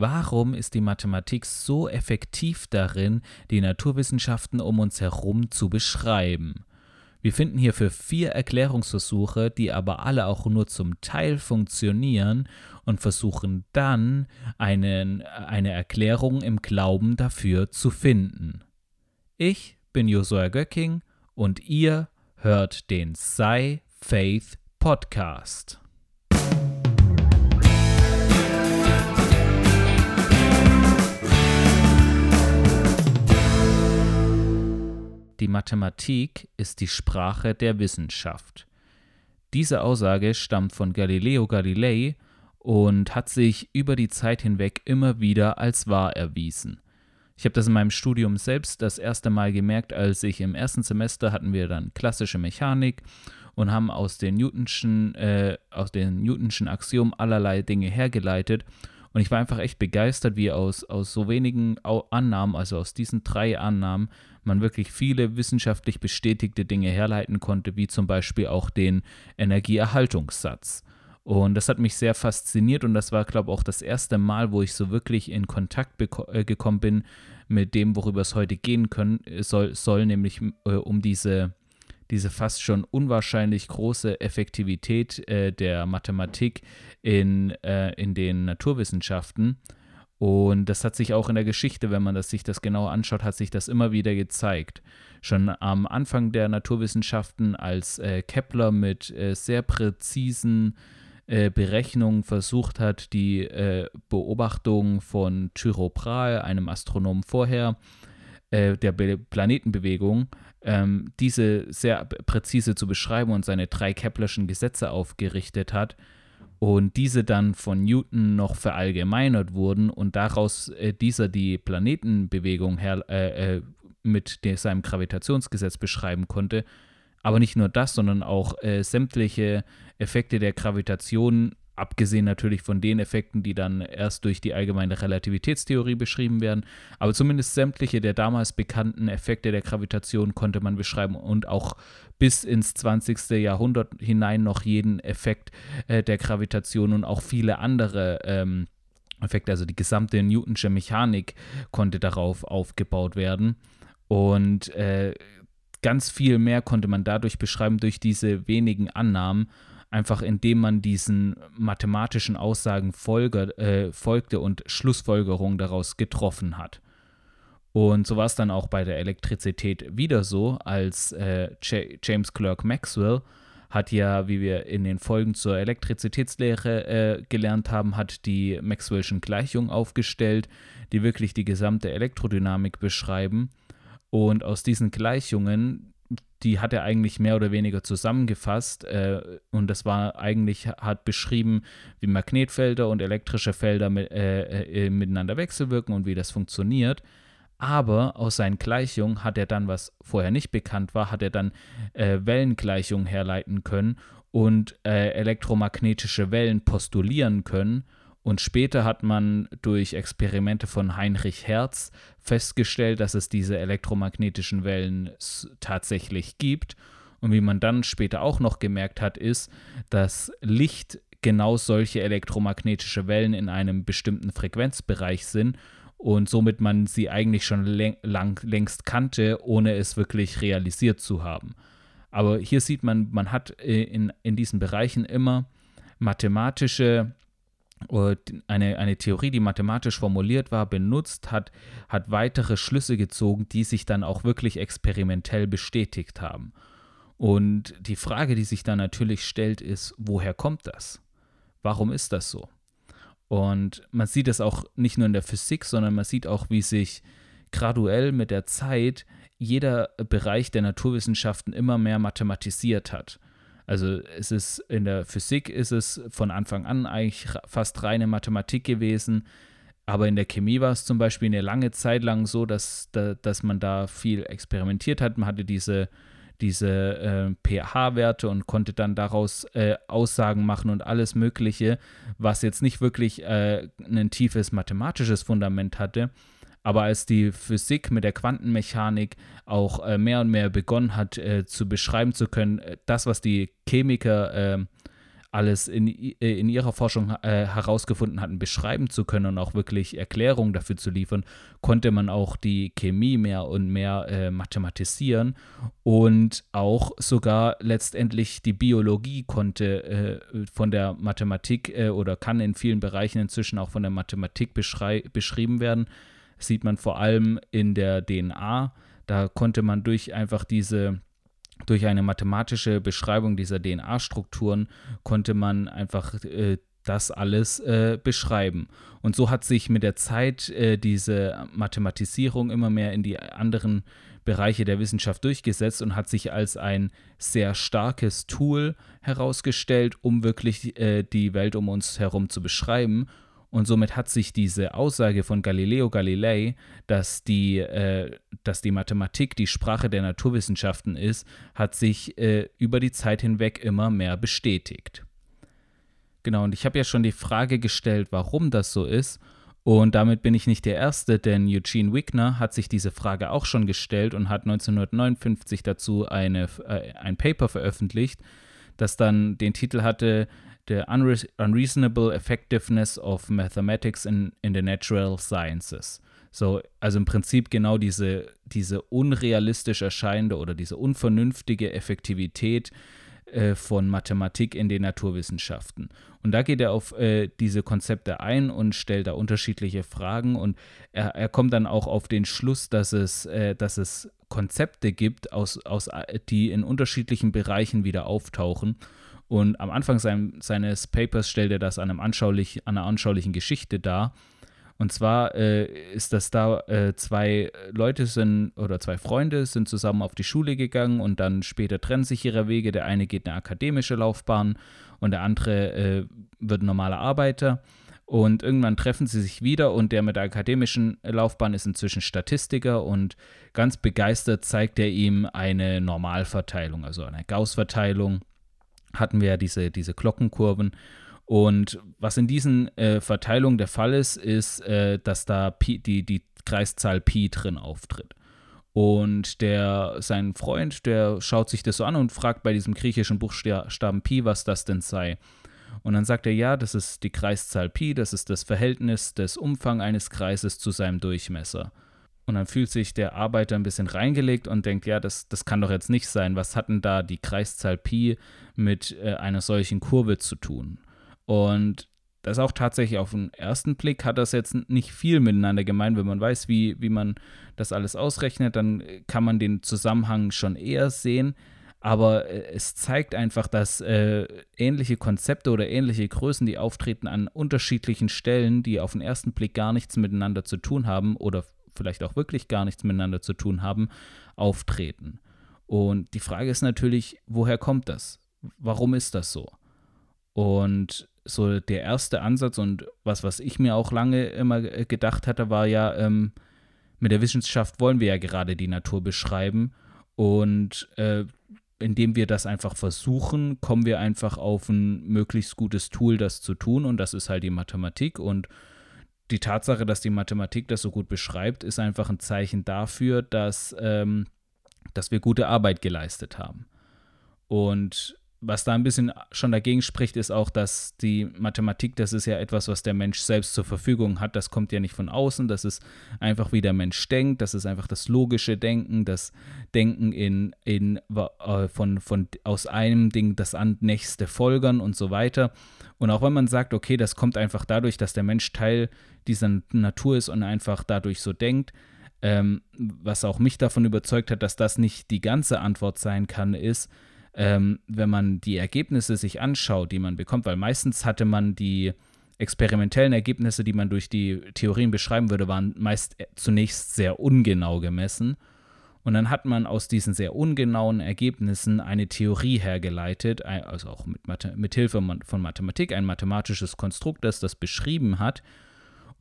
Warum ist die Mathematik so effektiv darin, die Naturwissenschaften um uns herum zu beschreiben? Wir finden hierfür vier Erklärungsversuche, die aber alle auch nur zum Teil funktionieren und versuchen dann einen, eine Erklärung im Glauben dafür zu finden. Ich bin Josua Göcking und ihr hört den Sci Faith Podcast. Die Mathematik ist die Sprache der Wissenschaft. Diese Aussage stammt von Galileo Galilei und hat sich über die Zeit hinweg immer wieder als wahr erwiesen. Ich habe das in meinem Studium selbst das erste Mal gemerkt, als ich im ersten Semester hatten wir dann klassische Mechanik und haben aus den Newtonschen, äh, aus den Newtonschen Axiomen allerlei Dinge hergeleitet. Und ich war einfach echt begeistert, wie aus, aus so wenigen Annahmen, also aus diesen drei Annahmen, man wirklich viele wissenschaftlich bestätigte Dinge herleiten konnte, wie zum Beispiel auch den Energieerhaltungssatz. Und das hat mich sehr fasziniert und das war, glaube ich, auch das erste Mal, wo ich so wirklich in Kontakt äh, gekommen bin mit dem, worüber es heute gehen können, soll, soll nämlich äh, um diese, diese fast schon unwahrscheinlich große Effektivität äh, der Mathematik in, äh, in den Naturwissenschaften. Und das hat sich auch in der Geschichte, wenn man das, sich das genau anschaut, hat sich das immer wieder gezeigt. Schon am Anfang der Naturwissenschaften, als äh, Kepler mit äh, sehr präzisen äh, Berechnungen versucht hat, die äh, Beobachtung von Tycho Brahe, einem Astronomen vorher, äh, der Be Planetenbewegung, ähm, diese sehr präzise zu beschreiben und seine drei Keplerschen Gesetze aufgerichtet hat, und diese dann von Newton noch verallgemeinert wurden und daraus äh, dieser die Planetenbewegung her, äh, äh, mit der, seinem Gravitationsgesetz beschreiben konnte. Aber nicht nur das, sondern auch äh, sämtliche Effekte der Gravitation abgesehen natürlich von den Effekten, die dann erst durch die allgemeine Relativitätstheorie beschrieben werden. Aber zumindest sämtliche der damals bekannten Effekte der Gravitation konnte man beschreiben und auch bis ins 20. Jahrhundert hinein noch jeden Effekt äh, der Gravitation und auch viele andere ähm, Effekte, also die gesamte Newtonsche Mechanik konnte darauf aufgebaut werden. Und äh, ganz viel mehr konnte man dadurch beschreiben durch diese wenigen Annahmen einfach indem man diesen mathematischen Aussagen folge, äh, folgte und Schlussfolgerungen daraus getroffen hat. Und so war es dann auch bei der Elektrizität wieder so, als äh, James Clerk Maxwell hat ja, wie wir in den Folgen zur Elektrizitätslehre äh, gelernt haben, hat die Maxwell'schen Gleichungen aufgestellt, die wirklich die gesamte Elektrodynamik beschreiben. Und aus diesen Gleichungen die hat er eigentlich mehr oder weniger zusammengefasst äh, und das war eigentlich, hat beschrieben, wie Magnetfelder und elektrische Felder mit, äh, äh, miteinander wechselwirken und wie das funktioniert. Aber aus seinen Gleichungen hat er dann, was vorher nicht bekannt war, hat er dann äh, Wellengleichungen herleiten können und äh, elektromagnetische Wellen postulieren können und später hat man durch Experimente von Heinrich Hertz festgestellt, dass es diese elektromagnetischen Wellen tatsächlich gibt. Und wie man dann später auch noch gemerkt hat, ist, dass Licht genau solche elektromagnetische Wellen in einem bestimmten Frequenzbereich sind und somit man sie eigentlich schon lang, längst kannte, ohne es wirklich realisiert zu haben. Aber hier sieht man, man hat äh, in, in diesen Bereichen immer mathematische eine, eine Theorie, die mathematisch formuliert war, benutzt hat, hat weitere Schlüsse gezogen, die sich dann auch wirklich experimentell bestätigt haben. Und die Frage, die sich dann natürlich stellt, ist, woher kommt das? Warum ist das so? Und man sieht es auch nicht nur in der Physik, sondern man sieht auch, wie sich graduell mit der Zeit jeder Bereich der Naturwissenschaften immer mehr mathematisiert hat. Also es ist in der Physik ist es von Anfang an eigentlich fast reine Mathematik gewesen. Aber in der Chemie war es zum Beispiel eine lange Zeit lang so, dass, dass man da viel experimentiert hat. Man hatte diese, diese äh, pH-Werte und konnte dann daraus äh, Aussagen machen und alles Mögliche, was jetzt nicht wirklich äh, ein tiefes mathematisches Fundament hatte. Aber als die Physik mit der Quantenmechanik auch äh, mehr und mehr begonnen hat äh, zu beschreiben zu können, äh, das, was die Chemiker ähm, alles in, äh, in ihrer Forschung äh, herausgefunden hatten, beschreiben zu können und auch wirklich Erklärungen dafür zu liefern, konnte man auch die Chemie mehr und mehr äh, mathematisieren und auch sogar letztendlich die Biologie konnte äh, von der Mathematik äh, oder kann in vielen Bereichen inzwischen auch von der Mathematik beschrieben werden. Das sieht man vor allem in der DNA. Da konnte man durch einfach diese durch eine mathematische Beschreibung dieser DNA-Strukturen konnte man einfach äh, das alles äh, beschreiben. Und so hat sich mit der Zeit äh, diese Mathematisierung immer mehr in die anderen Bereiche der Wissenschaft durchgesetzt und hat sich als ein sehr starkes Tool herausgestellt, um wirklich äh, die Welt um uns herum zu beschreiben. Und somit hat sich diese Aussage von Galileo Galilei, dass die, äh, dass die Mathematik die Sprache der Naturwissenschaften ist, hat sich äh, über die Zeit hinweg immer mehr bestätigt. Genau, und ich habe ja schon die Frage gestellt, warum das so ist. Und damit bin ich nicht der Erste, denn Eugene Wigner hat sich diese Frage auch schon gestellt und hat 1959 dazu eine, äh, ein Paper veröffentlicht, das dann den Titel hatte The unre Unreasonable Effectiveness of Mathematics in, in the Natural Sciences. So, also im Prinzip genau diese, diese unrealistisch erscheinende oder diese unvernünftige Effektivität äh, von Mathematik in den Naturwissenschaften. Und da geht er auf äh, diese Konzepte ein und stellt da unterschiedliche Fragen und er, er kommt dann auch auf den Schluss, dass es, äh, dass es Konzepte gibt, aus, aus, die in unterschiedlichen Bereichen wieder auftauchen und am Anfang sein, seines Papers stellt er das an, einem anschaulich, an einer anschaulichen Geschichte dar. Und zwar äh, ist das da, äh, zwei Leute sind oder zwei Freunde sind zusammen auf die Schule gegangen und dann später trennen sich ihre Wege. Der eine geht eine akademische Laufbahn und der andere äh, wird normaler Arbeiter. Und irgendwann treffen sie sich wieder und der mit der akademischen Laufbahn ist inzwischen Statistiker und ganz begeistert zeigt er ihm eine Normalverteilung, also eine Gauss-Verteilung hatten wir ja diese, diese Glockenkurven. Und was in diesen äh, Verteilungen der Fall ist, ist, äh, dass da Pi, die, die Kreiszahl Pi drin auftritt. Und der, sein Freund, der schaut sich das so an und fragt bei diesem griechischen Buchstaben Pi, was das denn sei. Und dann sagt er, ja, das ist die Kreiszahl Pi, das ist das Verhältnis des Umfangs eines Kreises zu seinem Durchmesser. Und dann fühlt sich der Arbeiter ein bisschen reingelegt und denkt, ja, das, das kann doch jetzt nicht sein. Was hat denn da die Kreiszahl Pi mit äh, einer solchen Kurve zu tun? Und das auch tatsächlich auf den ersten Blick hat das jetzt nicht viel miteinander gemeint. Wenn man weiß, wie, wie man das alles ausrechnet, dann kann man den Zusammenhang schon eher sehen. Aber äh, es zeigt einfach, dass äh, ähnliche Konzepte oder ähnliche Größen, die auftreten an unterschiedlichen Stellen, die auf den ersten Blick gar nichts miteinander zu tun haben oder vielleicht auch wirklich gar nichts miteinander zu tun haben, auftreten. Und die Frage ist natürlich, woher kommt das? Warum ist das so? Und so der erste Ansatz und was, was ich mir auch lange immer gedacht hatte, war ja, ähm, mit der Wissenschaft wollen wir ja gerade die Natur beschreiben. Und äh, indem wir das einfach versuchen, kommen wir einfach auf ein möglichst gutes Tool, das zu tun. Und das ist halt die Mathematik. Und die Tatsache, dass die Mathematik das so gut beschreibt, ist einfach ein Zeichen dafür, dass, ähm, dass wir gute Arbeit geleistet haben. Und was da ein bisschen schon dagegen spricht, ist auch, dass die Mathematik, das ist ja etwas, was der Mensch selbst zur Verfügung hat. Das kommt ja nicht von außen. Das ist einfach, wie der Mensch denkt. Das ist einfach das logische Denken, das Denken in, in, äh, von, von, aus einem Ding das nächste folgern und so weiter. Und auch wenn man sagt, okay, das kommt einfach dadurch, dass der Mensch Teil dieser Natur ist und einfach dadurch so denkt, ähm, was auch mich davon überzeugt hat, dass das nicht die ganze Antwort sein kann, ist, ähm, wenn man die Ergebnisse sich anschaut, die man bekommt, weil meistens hatte man die experimentellen Ergebnisse, die man durch die Theorien beschreiben würde, waren meist zunächst sehr ungenau gemessen. Und dann hat man aus diesen sehr ungenauen Ergebnissen eine Theorie hergeleitet, also auch mit, mit Hilfe von Mathematik, ein mathematisches Konstrukt, das das beschrieben hat.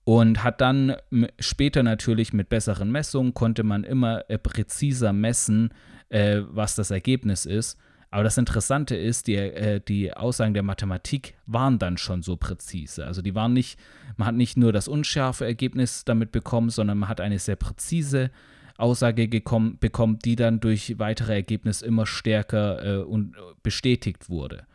Und hat dann später natürlich mit besseren Messungen, konnte man immer äh, präziser messen, äh, was das Ergebnis ist. Aber das Interessante ist, die, äh, die Aussagen der Mathematik waren dann schon so präzise. Also die waren nicht, man hat nicht nur das unscharfe Ergebnis damit bekommen, sondern man hat eine sehr präzise Aussage gekommen, bekommt, die dann durch weitere Ergebnisse immer stärker äh, und bestätigt wurde.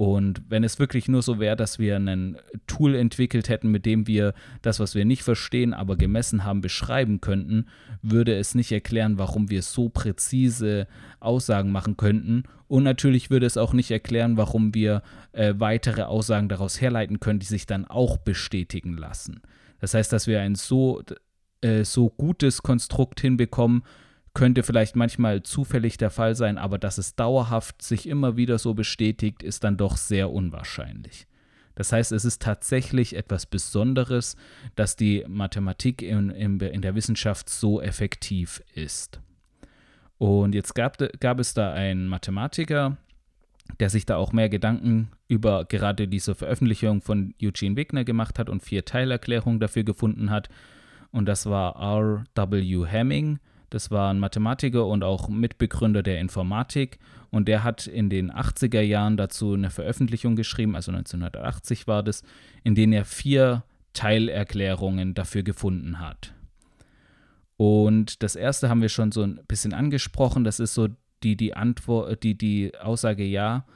Und wenn es wirklich nur so wäre, dass wir ein Tool entwickelt hätten, mit dem wir das, was wir nicht verstehen, aber gemessen haben, beschreiben könnten, würde es nicht erklären, warum wir so präzise Aussagen machen könnten. Und natürlich würde es auch nicht erklären, warum wir äh, weitere Aussagen daraus herleiten können, die sich dann auch bestätigen lassen. Das heißt, dass wir ein so, äh, so gutes Konstrukt hinbekommen, könnte vielleicht manchmal zufällig der Fall sein, aber dass es dauerhaft sich immer wieder so bestätigt, ist dann doch sehr unwahrscheinlich. Das heißt, es ist tatsächlich etwas Besonderes, dass die Mathematik in, in, in der Wissenschaft so effektiv ist. Und jetzt gab, gab es da einen Mathematiker, der sich da auch mehr Gedanken über gerade diese Veröffentlichung von Eugene Wigner gemacht hat und vier Teilerklärungen dafür gefunden hat. Und das war R.W. Hamming. Das war ein Mathematiker und auch Mitbegründer der Informatik. Und der hat in den 80er Jahren dazu eine Veröffentlichung geschrieben, also 1980 war das, in denen er vier Teilerklärungen dafür gefunden hat. Und das erste haben wir schon so ein bisschen angesprochen. Das ist so die, die Antwort, die, die Aussage, ja,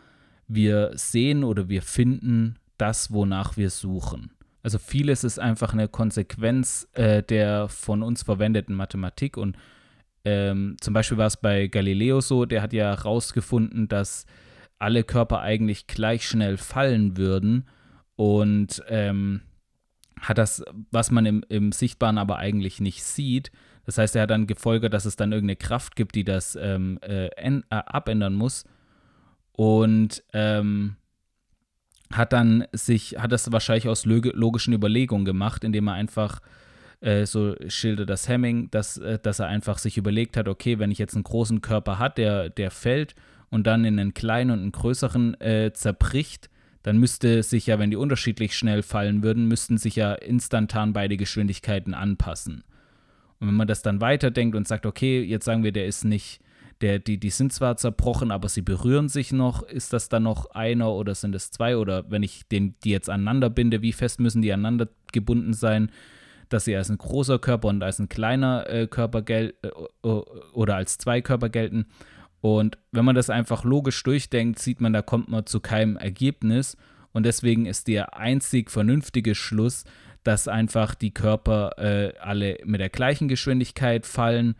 wir sehen oder wir finden das, wonach wir suchen. Also vieles ist einfach eine Konsequenz äh, der von uns verwendeten Mathematik und ähm, zum Beispiel war es bei Galileo so, der hat ja herausgefunden, dass alle Körper eigentlich gleich schnell fallen würden und ähm, hat das, was man im, im Sichtbaren aber eigentlich nicht sieht. Das heißt, er hat dann gefolgert, dass es dann irgendeine Kraft gibt, die das ähm, äh, äh, abändern muss. Und ähm, hat dann sich, hat das wahrscheinlich aus logischen Überlegungen gemacht, indem er einfach äh, so schildert das Hemming, dass, äh, dass er einfach sich überlegt hat, okay, wenn ich jetzt einen großen Körper hat, der, der fällt und dann in einen kleinen und einen größeren äh, zerbricht, dann müsste sich ja, wenn die unterschiedlich schnell fallen würden, müssten sich ja instantan beide Geschwindigkeiten anpassen. Und wenn man das dann weiterdenkt und sagt, okay, jetzt sagen wir, der ist nicht, der, die, die sind zwar zerbrochen, aber sie berühren sich noch, ist das dann noch einer oder sind es zwei? Oder wenn ich den, die jetzt aneinander binde, wie fest müssen die aneinander gebunden sein? Dass sie als ein großer Körper und als ein kleiner äh, Körper gelten äh, oder als zwei Körper gelten. Und wenn man das einfach logisch durchdenkt, sieht man, da kommt man zu keinem Ergebnis. Und deswegen ist der einzig vernünftige Schluss, dass einfach die Körper äh, alle mit der gleichen Geschwindigkeit fallen.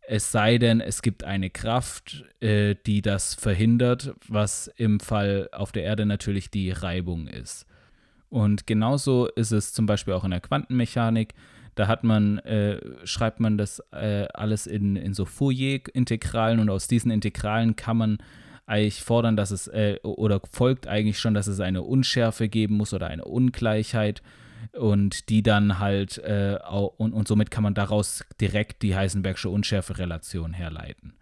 Es sei denn, es gibt eine Kraft, äh, die das verhindert, was im Fall auf der Erde natürlich die Reibung ist. Und genauso ist es zum Beispiel auch in der Quantenmechanik. Da hat man, äh, schreibt man das äh, alles in, in so Fourier-Integralen und aus diesen Integralen kann man eigentlich fordern, dass es, äh, oder folgt eigentlich schon, dass es eine Unschärfe geben muss oder eine Ungleichheit und die dann halt, äh, und, und somit kann man daraus direkt die Heisenbergsche Unschärferelation herleiten.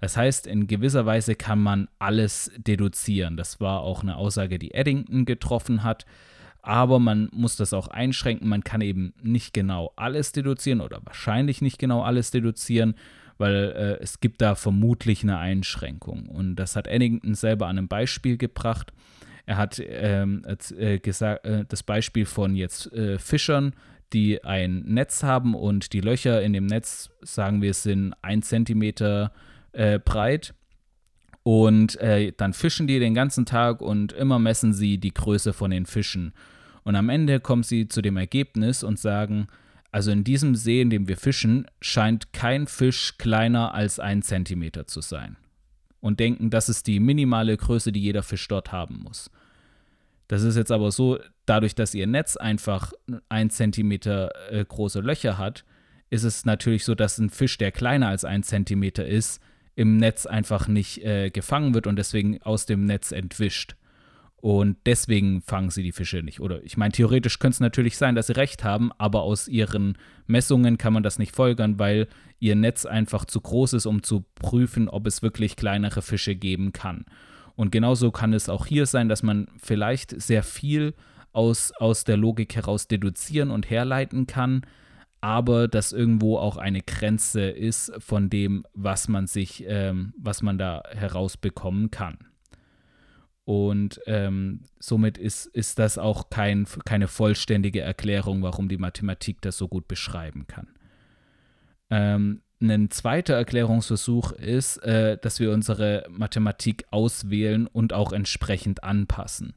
Das heißt, in gewisser Weise kann man alles deduzieren. Das war auch eine Aussage, die Eddington getroffen hat aber man muss das auch einschränken. Man kann eben nicht genau alles deduzieren oder wahrscheinlich nicht genau alles deduzieren, weil äh, es gibt da vermutlich eine Einschränkung. Und das hat Eddington selber an einem Beispiel gebracht. Er hat ähm, äh, gesagt, äh, das Beispiel von jetzt äh, Fischern, die ein Netz haben und die Löcher in dem Netz, sagen wir, sind ein Zentimeter äh, breit. Und äh, dann fischen die den ganzen Tag und immer messen sie die Größe von den Fischen. Und am Ende kommen sie zu dem Ergebnis und sagen, also in diesem See, in dem wir fischen, scheint kein Fisch kleiner als ein Zentimeter zu sein. Und denken, das ist die minimale Größe, die jeder Fisch dort haben muss. Das ist jetzt aber so, dadurch, dass ihr Netz einfach ein Zentimeter äh, große Löcher hat, ist es natürlich so, dass ein Fisch, der kleiner als ein Zentimeter ist, im Netz einfach nicht äh, gefangen wird und deswegen aus dem Netz entwischt. Und deswegen fangen sie die Fische nicht. Oder ich meine, theoretisch könnte es natürlich sein, dass sie recht haben, aber aus ihren Messungen kann man das nicht folgern, weil ihr Netz einfach zu groß ist, um zu prüfen, ob es wirklich kleinere Fische geben kann. Und genauso kann es auch hier sein, dass man vielleicht sehr viel aus, aus der Logik heraus deduzieren und herleiten kann, aber dass irgendwo auch eine Grenze ist von dem, was man sich, ähm, was man da herausbekommen kann. Und ähm, somit ist, ist das auch kein, keine vollständige Erklärung, warum die Mathematik das so gut beschreiben kann. Ähm, ein zweiter Erklärungsversuch ist, äh, dass wir unsere Mathematik auswählen und auch entsprechend anpassen.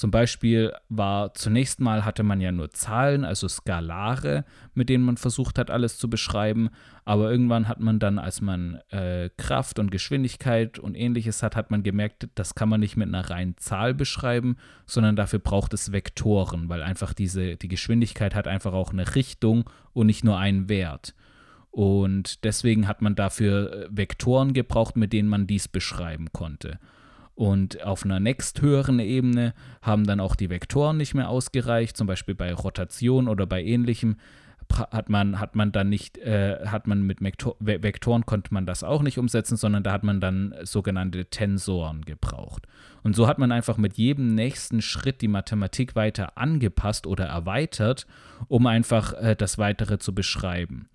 Zum Beispiel war zunächst mal hatte man ja nur Zahlen, also Skalare, mit denen man versucht hat, alles zu beschreiben. Aber irgendwann hat man dann, als man äh, Kraft und Geschwindigkeit und ähnliches hat, hat man gemerkt, das kann man nicht mit einer reinen Zahl beschreiben, sondern dafür braucht es Vektoren, weil einfach diese, die Geschwindigkeit hat einfach auch eine Richtung und nicht nur einen Wert. Und deswegen hat man dafür äh, Vektoren gebraucht, mit denen man dies beschreiben konnte. Und auf einer nächsthöheren Ebene haben dann auch die Vektoren nicht mehr ausgereicht, zum Beispiel bei Rotation oder bei ähnlichem hat man, hat man dann nicht, äh, hat man mit Vektor Vektoren konnte man das auch nicht umsetzen, sondern da hat man dann sogenannte Tensoren gebraucht. Und so hat man einfach mit jedem nächsten Schritt die Mathematik weiter angepasst oder erweitert, um einfach äh, das Weitere zu beschreiben.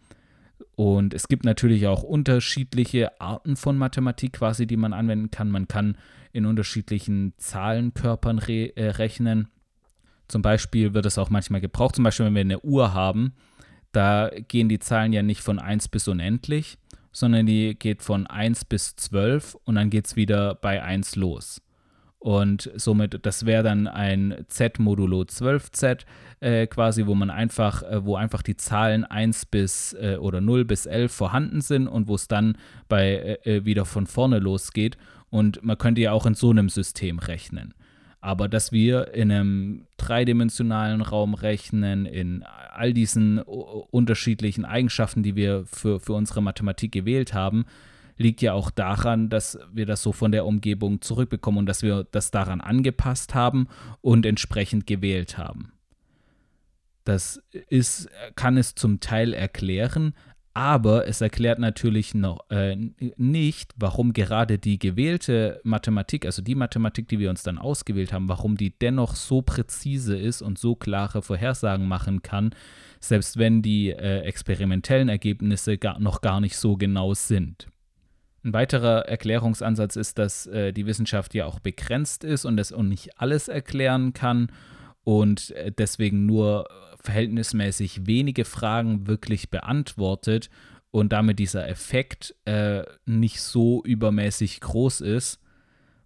Und es gibt natürlich auch unterschiedliche Arten von Mathematik quasi, die man anwenden kann. Man kann in unterschiedlichen Zahlenkörpern re äh, rechnen. Zum Beispiel wird es auch manchmal gebraucht. Zum Beispiel, wenn wir eine Uhr haben, da gehen die Zahlen ja nicht von 1 bis unendlich, sondern die geht von 1 bis 12 und dann geht es wieder bei 1 los. Und somit, das wäre dann ein Z modulo 12Z äh, quasi, wo man einfach, äh, wo einfach die Zahlen 1 bis äh, oder 0 bis 11 vorhanden sind und wo es dann bei äh, äh, wieder von vorne losgeht. Und man könnte ja auch in so einem System rechnen. Aber dass wir in einem dreidimensionalen Raum rechnen, in all diesen unterschiedlichen Eigenschaften, die wir für, für unsere Mathematik gewählt haben, liegt ja auch daran, dass wir das so von der Umgebung zurückbekommen und dass wir das daran angepasst haben und entsprechend gewählt haben. Das ist, kann es zum Teil erklären, aber es erklärt natürlich noch äh, nicht, warum gerade die gewählte Mathematik, also die Mathematik, die wir uns dann ausgewählt haben, warum die dennoch so präzise ist und so klare Vorhersagen machen kann, selbst wenn die äh, experimentellen Ergebnisse gar, noch gar nicht so genau sind. Ein weiterer Erklärungsansatz ist, dass äh, die Wissenschaft ja auch begrenzt ist und es auch nicht alles erklären kann und äh, deswegen nur verhältnismäßig wenige Fragen wirklich beantwortet und damit dieser Effekt äh, nicht so übermäßig groß ist.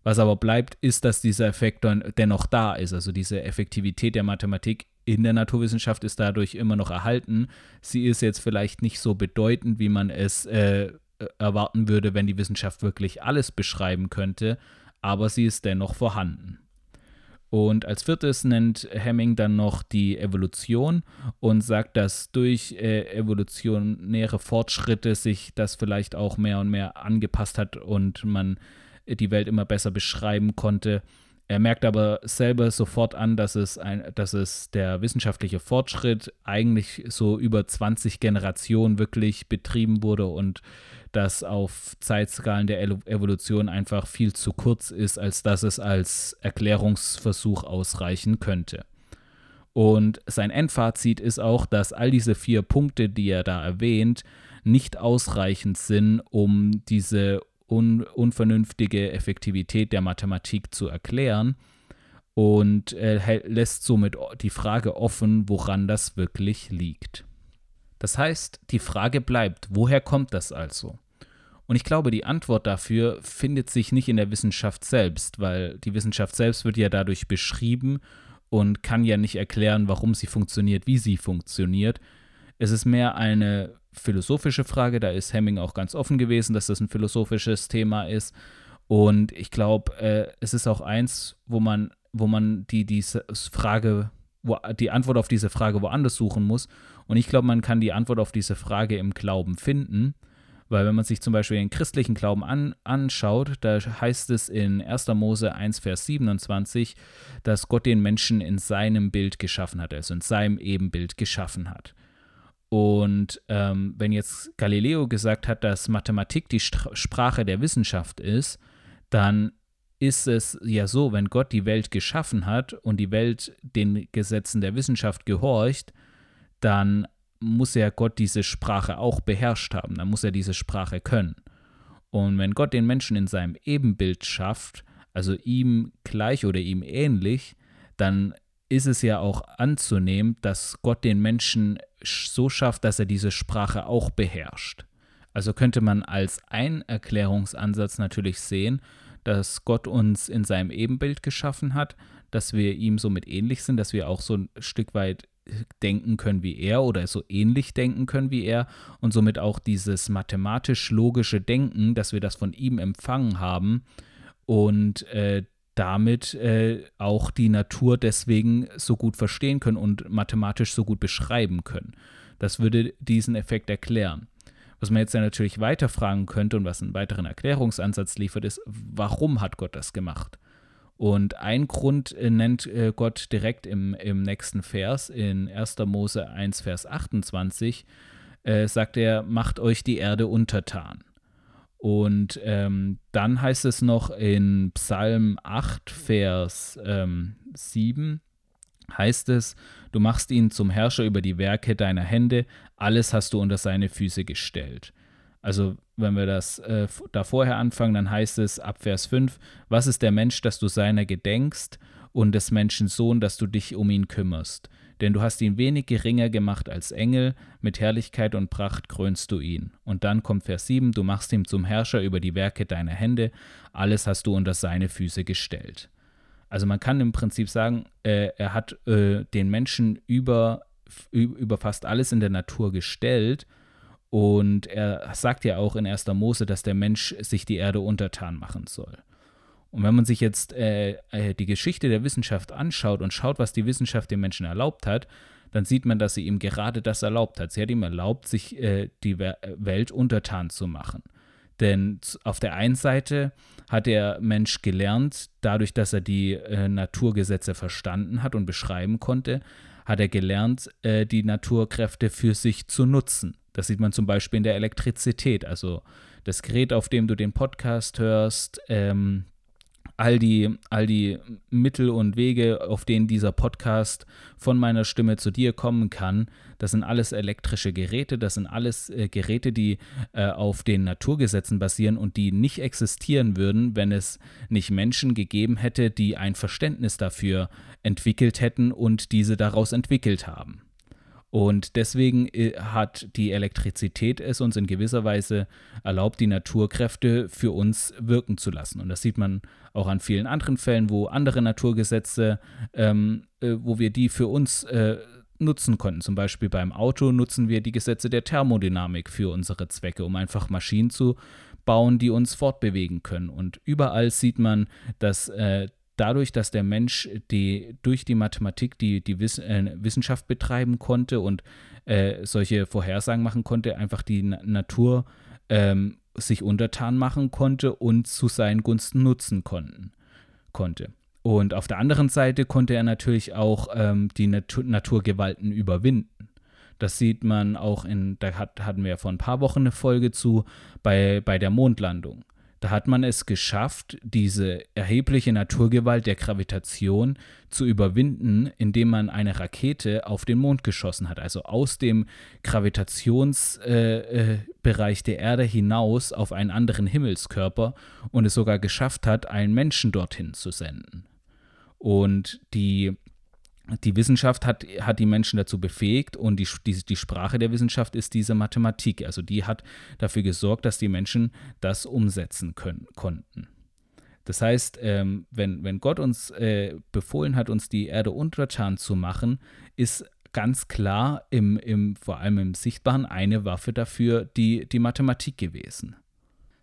Was aber bleibt, ist, dass dieser Effekt dann dennoch da ist. Also diese Effektivität der Mathematik in der Naturwissenschaft ist dadurch immer noch erhalten. Sie ist jetzt vielleicht nicht so bedeutend, wie man es äh, erwarten würde, wenn die Wissenschaft wirklich alles beschreiben könnte, aber sie ist dennoch vorhanden. Und als viertes nennt Hemming dann noch die Evolution und sagt, dass durch äh, evolutionäre Fortschritte sich das vielleicht auch mehr und mehr angepasst hat und man die Welt immer besser beschreiben konnte. Er merkt aber selber sofort an, dass es, ein, dass es der wissenschaftliche Fortschritt eigentlich so über 20 Generationen wirklich betrieben wurde und das auf Zeitskalen der Evolution einfach viel zu kurz ist, als dass es als Erklärungsversuch ausreichen könnte. Und sein Endfazit ist auch, dass all diese vier Punkte, die er da erwähnt, nicht ausreichend sind, um diese un unvernünftige Effektivität der Mathematik zu erklären und äh, lässt somit die Frage offen, woran das wirklich liegt. Das heißt, die Frage bleibt, woher kommt das also? Und ich glaube, die Antwort dafür findet sich nicht in der Wissenschaft selbst, weil die Wissenschaft selbst wird ja dadurch beschrieben und kann ja nicht erklären, warum sie funktioniert, wie sie funktioniert. Es ist mehr eine philosophische Frage, da ist Hemming auch ganz offen gewesen, dass das ein philosophisches Thema ist. Und ich glaube, äh, es ist auch eins, wo man, wo man die, diese Frage, wo, die Antwort auf diese Frage woanders suchen muss. Und ich glaube, man kann die Antwort auf diese Frage im Glauben finden. Weil wenn man sich zum Beispiel den christlichen Glauben an, anschaut, da heißt es in 1. Mose 1, Vers 27, dass Gott den Menschen in seinem Bild geschaffen hat, also in seinem Ebenbild geschaffen hat. Und ähm, wenn jetzt Galileo gesagt hat, dass Mathematik die St Sprache der Wissenschaft ist, dann ist es ja so, wenn Gott die Welt geschaffen hat und die Welt den Gesetzen der Wissenschaft gehorcht, dann muss ja Gott diese Sprache auch beherrscht haben, dann muss er diese Sprache können. Und wenn Gott den Menschen in seinem Ebenbild schafft, also ihm gleich oder ihm ähnlich, dann ist es ja auch anzunehmen, dass Gott den Menschen so schafft, dass er diese Sprache auch beherrscht. Also könnte man als ein Erklärungsansatz natürlich sehen, dass Gott uns in seinem Ebenbild geschaffen hat, dass wir ihm somit ähnlich sind, dass wir auch so ein Stück weit denken können wie er oder so ähnlich denken können wie er und somit auch dieses mathematisch-logische Denken, dass wir das von ihm empfangen haben und äh, damit äh, auch die Natur deswegen so gut verstehen können und mathematisch so gut beschreiben können. Das würde diesen Effekt erklären. Was man jetzt ja natürlich weiter fragen könnte und was einen weiteren Erklärungsansatz liefert, ist, warum hat Gott das gemacht? Und ein Grund äh, nennt äh, Gott direkt im, im nächsten Vers, in 1. Mose 1, Vers 28, äh, sagt er, macht euch die Erde untertan. Und ähm, dann heißt es noch in Psalm 8, Vers ähm, 7, heißt es, du machst ihn zum Herrscher über die Werke deiner Hände, alles hast du unter seine Füße gestellt. Also wenn wir das äh, da vorher anfangen, dann heißt es ab Vers 5, was ist der Mensch, dass du seiner gedenkst und des Menschen Sohn, dass du dich um ihn kümmerst? Denn du hast ihn wenig geringer gemacht als Engel, mit Herrlichkeit und Pracht krönst du ihn. Und dann kommt Vers 7, du machst ihn zum Herrscher über die Werke deiner Hände, alles hast du unter seine Füße gestellt. Also man kann im Prinzip sagen, äh, er hat äh, den Menschen über, über fast alles in der Natur gestellt. Und er sagt ja auch in 1. Mose, dass der Mensch sich die Erde untertan machen soll. Und wenn man sich jetzt äh, äh, die Geschichte der Wissenschaft anschaut und schaut, was die Wissenschaft den Menschen erlaubt hat, dann sieht man, dass sie ihm gerade das erlaubt hat. Sie hat ihm erlaubt, sich äh, die Welt untertan zu machen. Denn auf der einen Seite hat der Mensch gelernt, dadurch, dass er die äh, Naturgesetze verstanden hat und beschreiben konnte, hat er gelernt, äh, die Naturkräfte für sich zu nutzen. Das sieht man zum Beispiel in der Elektrizität. Also das Gerät, auf dem du den Podcast hörst, ähm, all die, all die Mittel und Wege, auf denen dieser Podcast von meiner Stimme zu dir kommen kann, das sind alles elektrische Geräte, das sind alles äh, Geräte, die äh, auf den Naturgesetzen basieren und die nicht existieren würden, wenn es nicht Menschen gegeben hätte, die ein Verständnis dafür entwickelt hätten und diese daraus entwickelt haben. Und deswegen äh, hat die Elektrizität es uns in gewisser Weise erlaubt, die Naturkräfte für uns wirken zu lassen. Und das sieht man auch an vielen anderen Fällen, wo andere Naturgesetze, ähm, äh, wo wir die für uns äh, nutzen konnten. Zum Beispiel beim Auto nutzen wir die Gesetze der Thermodynamik für unsere Zwecke, um einfach Maschinen zu bauen, die uns fortbewegen können. Und überall sieht man, dass äh, dadurch, dass der Mensch die, durch die Mathematik die, die Wiss, äh, Wissenschaft betreiben konnte und äh, solche Vorhersagen machen konnte, einfach die Na Natur ähm, sich untertan machen konnte und zu seinen Gunsten nutzen konnten, konnte. Und auf der anderen Seite konnte er natürlich auch ähm, die Natur Naturgewalten überwinden. Das sieht man auch in, da hat, hatten wir vor ein paar Wochen eine Folge zu, bei, bei der Mondlandung. Da hat man es geschafft, diese erhebliche Naturgewalt der Gravitation zu überwinden, indem man eine Rakete auf den Mond geschossen hat. Also aus dem Gravitationsbereich äh, äh, der Erde hinaus auf einen anderen Himmelskörper und es sogar geschafft hat, einen Menschen dorthin zu senden. Und die die Wissenschaft hat, hat die Menschen dazu befähigt und die, die, die Sprache der Wissenschaft ist diese Mathematik. Also die hat dafür gesorgt, dass die Menschen das umsetzen können, konnten. Das heißt, ähm, wenn, wenn Gott uns äh, befohlen hat, uns die Erde untertan zu machen, ist ganz klar im, im, vor allem im Sichtbaren eine Waffe dafür die, die Mathematik gewesen.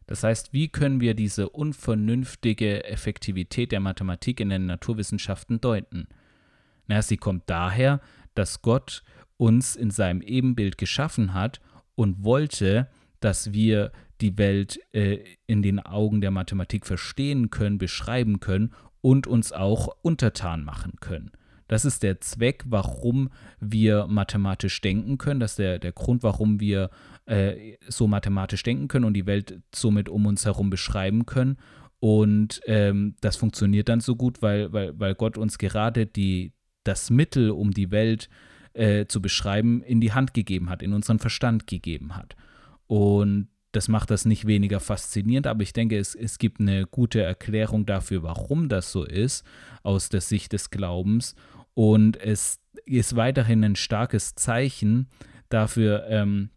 Das heißt, wie können wir diese unvernünftige Effektivität der Mathematik in den Naturwissenschaften deuten? Na, sie kommt daher, dass Gott uns in seinem Ebenbild geschaffen hat und wollte, dass wir die Welt äh, in den Augen der Mathematik verstehen können, beschreiben können und uns auch untertan machen können. Das ist der Zweck, warum wir mathematisch denken können. Das ist der, der Grund, warum wir äh, so mathematisch denken können und die Welt somit um uns herum beschreiben können. Und ähm, das funktioniert dann so gut, weil, weil, weil Gott uns gerade die, das Mittel, um die Welt äh, zu beschreiben, in die Hand gegeben hat, in unseren Verstand gegeben hat. Und das macht das nicht weniger faszinierend, aber ich denke, es, es gibt eine gute Erklärung dafür, warum das so ist, aus der Sicht des Glaubens. Und es ist weiterhin ein starkes Zeichen dafür, ähm,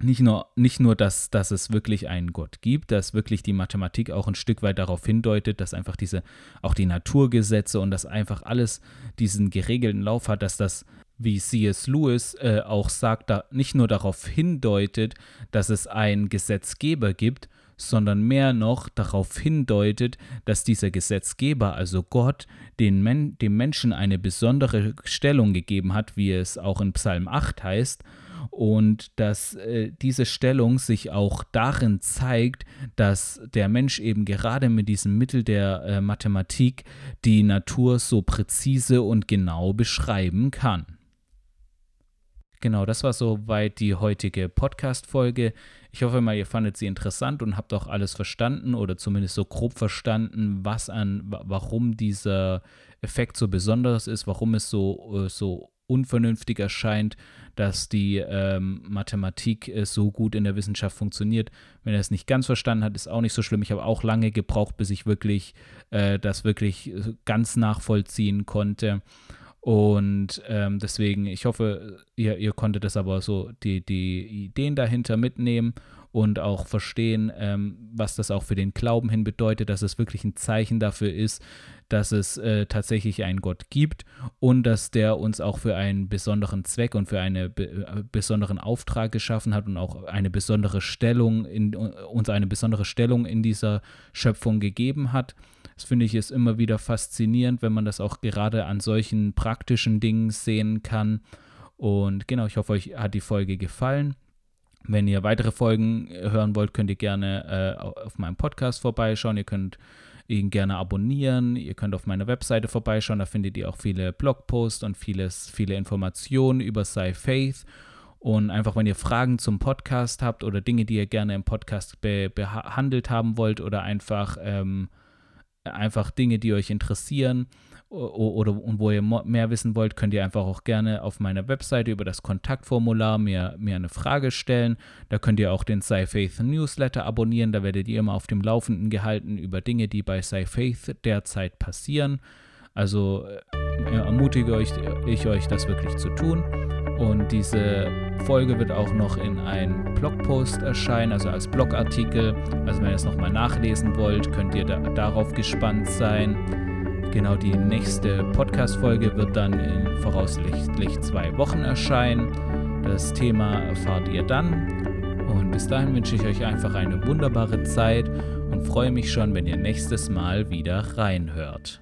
nicht nur, nicht nur dass, dass es wirklich einen Gott gibt, dass wirklich die Mathematik auch ein Stück weit darauf hindeutet, dass einfach diese, auch die Naturgesetze und dass einfach alles diesen geregelten Lauf hat, dass das, wie C.S. Lewis äh, auch sagt, da nicht nur darauf hindeutet, dass es einen Gesetzgeber gibt, sondern mehr noch darauf hindeutet, dass dieser Gesetzgeber, also Gott, den Men dem Menschen eine besondere Stellung gegeben hat, wie es auch in Psalm 8 heißt, und dass äh, diese Stellung sich auch darin zeigt, dass der Mensch eben gerade mit diesem Mittel der äh, Mathematik die Natur so präzise und genau beschreiben kann. Genau, das war soweit die heutige Podcast-Folge. Ich hoffe mal, ihr fandet sie interessant und habt auch alles verstanden oder zumindest so grob verstanden, was an, warum dieser Effekt so besonders ist, warum es so, äh, so unvernünftig erscheint, dass die ähm, Mathematik äh, so gut in der Wissenschaft funktioniert. Wenn er es nicht ganz verstanden hat, ist auch nicht so schlimm. Ich habe auch lange gebraucht, bis ich wirklich äh, das wirklich äh, ganz nachvollziehen konnte. Und ähm, deswegen, ich hoffe, ihr, ihr konntet das aber so, die, die Ideen dahinter mitnehmen und auch verstehen, ähm, was das auch für den Glauben hin bedeutet, dass es wirklich ein Zeichen dafür ist, dass es äh, tatsächlich einen Gott gibt und dass der uns auch für einen besonderen Zweck und für einen be äh, besonderen Auftrag geschaffen hat und auch eine besondere Stellung in uns eine besondere Stellung in dieser Schöpfung gegeben hat. Das finde ich ist immer wieder faszinierend, wenn man das auch gerade an solchen praktischen Dingen sehen kann. Und genau, ich hoffe, euch hat die Folge gefallen. Wenn ihr weitere Folgen hören wollt, könnt ihr gerne äh, auf meinem Podcast vorbeischauen. Ihr könnt ihn gerne abonnieren. Ihr könnt auf meiner Webseite vorbeischauen. Da findet ihr auch viele Blogposts und vieles, viele Informationen über Sci Faith. Und einfach, wenn ihr Fragen zum Podcast habt oder Dinge, die ihr gerne im Podcast be behandelt haben wollt oder einfach ähm, einfach Dinge, die euch interessieren oder und wo ihr mehr wissen wollt, könnt ihr einfach auch gerne auf meiner Webseite über das Kontaktformular mir, mir eine Frage stellen. Da könnt ihr auch den SciFaith Newsletter abonnieren. Da werdet ihr immer auf dem Laufenden gehalten über Dinge, die bei SciFaith derzeit passieren. Also äh, ermutige euch, ich euch, das wirklich zu tun. Und diese Folge wird auch noch in einem Blogpost erscheinen, also als Blogartikel. Also wenn ihr es nochmal nachlesen wollt, könnt ihr da, darauf gespannt sein. Genau, die nächste Podcast-Folge wird dann in voraussichtlich zwei Wochen erscheinen. Das Thema erfahrt ihr dann. Und bis dahin wünsche ich euch einfach eine wunderbare Zeit und freue mich schon, wenn ihr nächstes Mal wieder reinhört.